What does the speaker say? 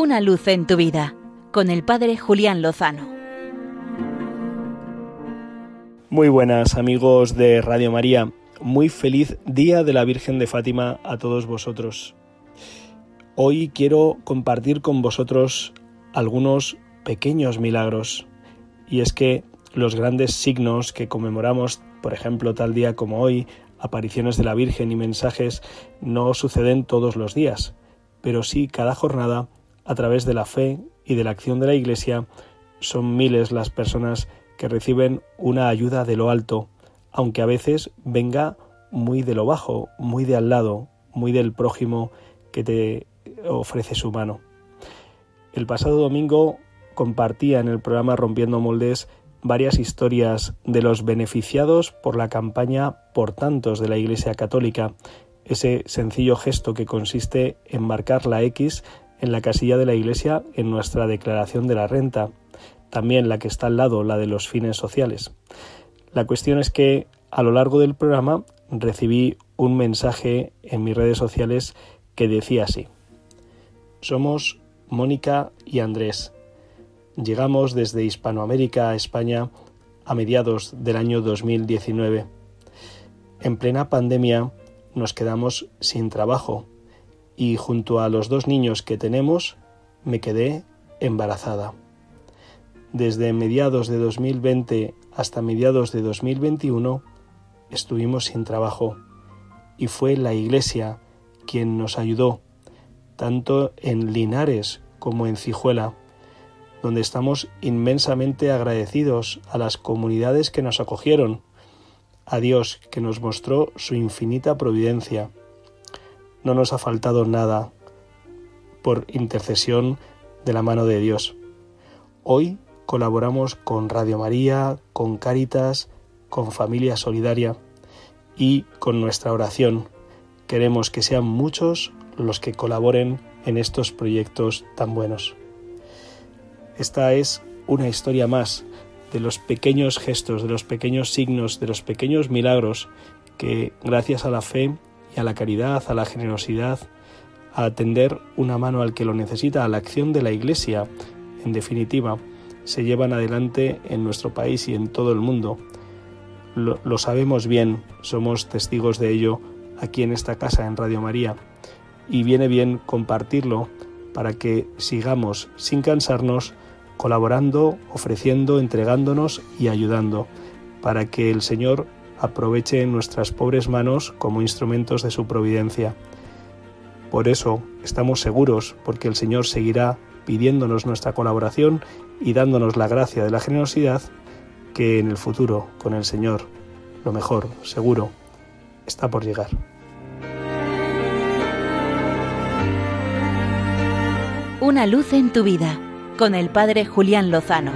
Una luz en tu vida con el Padre Julián Lozano. Muy buenas amigos de Radio María, muy feliz Día de la Virgen de Fátima a todos vosotros. Hoy quiero compartir con vosotros algunos pequeños milagros y es que los grandes signos que conmemoramos, por ejemplo, tal día como hoy, apariciones de la Virgen y mensajes, no suceden todos los días, pero sí cada jornada a través de la fe y de la acción de la Iglesia, son miles las personas que reciben una ayuda de lo alto, aunque a veces venga muy de lo bajo, muy de al lado, muy del prójimo que te ofrece su mano. El pasado domingo compartía en el programa Rompiendo Moldes varias historias de los beneficiados por la campaña Por tantos de la Iglesia Católica, ese sencillo gesto que consiste en marcar la X en la casilla de la Iglesia en nuestra declaración de la renta, también la que está al lado, la de los fines sociales. La cuestión es que a lo largo del programa recibí un mensaje en mis redes sociales que decía así. Somos Mónica y Andrés. Llegamos desde Hispanoamérica a España a mediados del año 2019. En plena pandemia nos quedamos sin trabajo y junto a los dos niños que tenemos me quedé embarazada. Desde mediados de 2020 hasta mediados de 2021 estuvimos sin trabajo y fue la Iglesia quien nos ayudó, tanto en Linares como en Cijuela, donde estamos inmensamente agradecidos a las comunidades que nos acogieron, a Dios que nos mostró su infinita providencia no nos ha faltado nada por intercesión de la mano de Dios. Hoy colaboramos con Radio María, con Cáritas, con Familia Solidaria y con nuestra oración. Queremos que sean muchos los que colaboren en estos proyectos tan buenos. Esta es una historia más de los pequeños gestos, de los pequeños signos, de los pequeños milagros que gracias a la fe y a la caridad, a la generosidad, a atender una mano al que lo necesita, a la acción de la Iglesia, en definitiva, se llevan adelante en nuestro país y en todo el mundo. Lo, lo, sabemos bien, somos testigos de ello aquí en esta casa, en Radio María, y viene bien compartirlo para que sigamos sin cansarnos colaborando, ofreciendo, entregándonos y ayudando, para que el Señor aproveche nuestras pobres manos como instrumentos de su providencia. Por eso estamos seguros, porque el Señor seguirá pidiéndonos nuestra colaboración y dándonos la gracia de la generosidad, que en el futuro, con el Señor, lo mejor, seguro, está por llegar. Una luz en tu vida, con el Padre Julián Lozano.